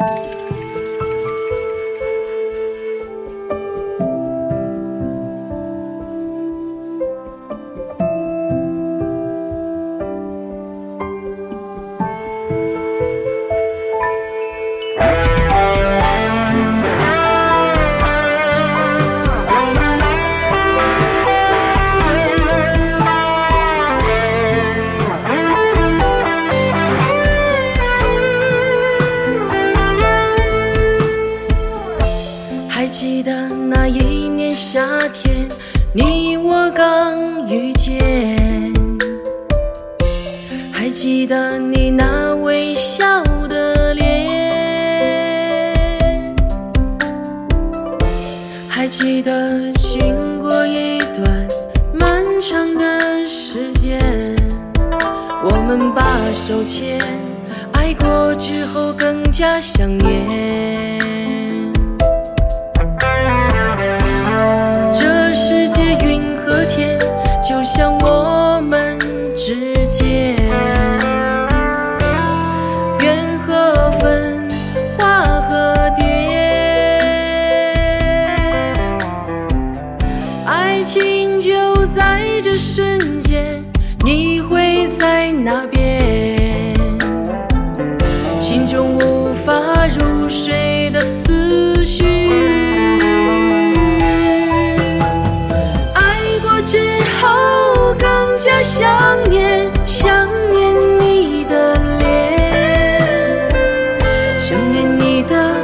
还年夏天，你我刚遇见。还记得你那微笑的脸。还记得经过一段漫长的时间，我们把手牵，爱过之后更加想念。情就在这瞬间，你会在哪边，心中无法入睡的思绪。爱过之后更加想念，想念你的脸，想念你的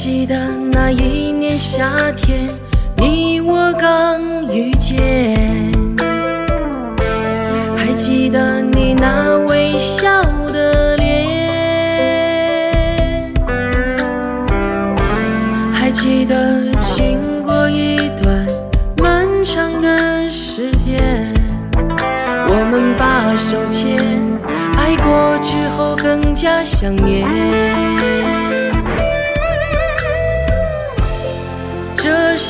记得那一年夏天，你我刚遇见。还记得你那微笑的脸。还记得经过一段漫长的时间，我们把手牵，爱过之后更加想念。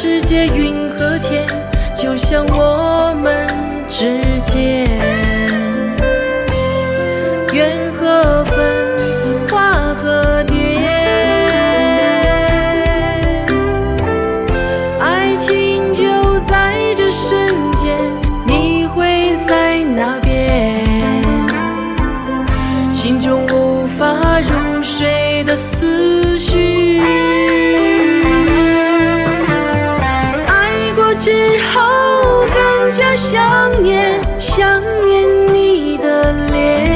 世界云和天，就像我们之间，缘和分，花和蝶，之后更加想念，想念你的脸，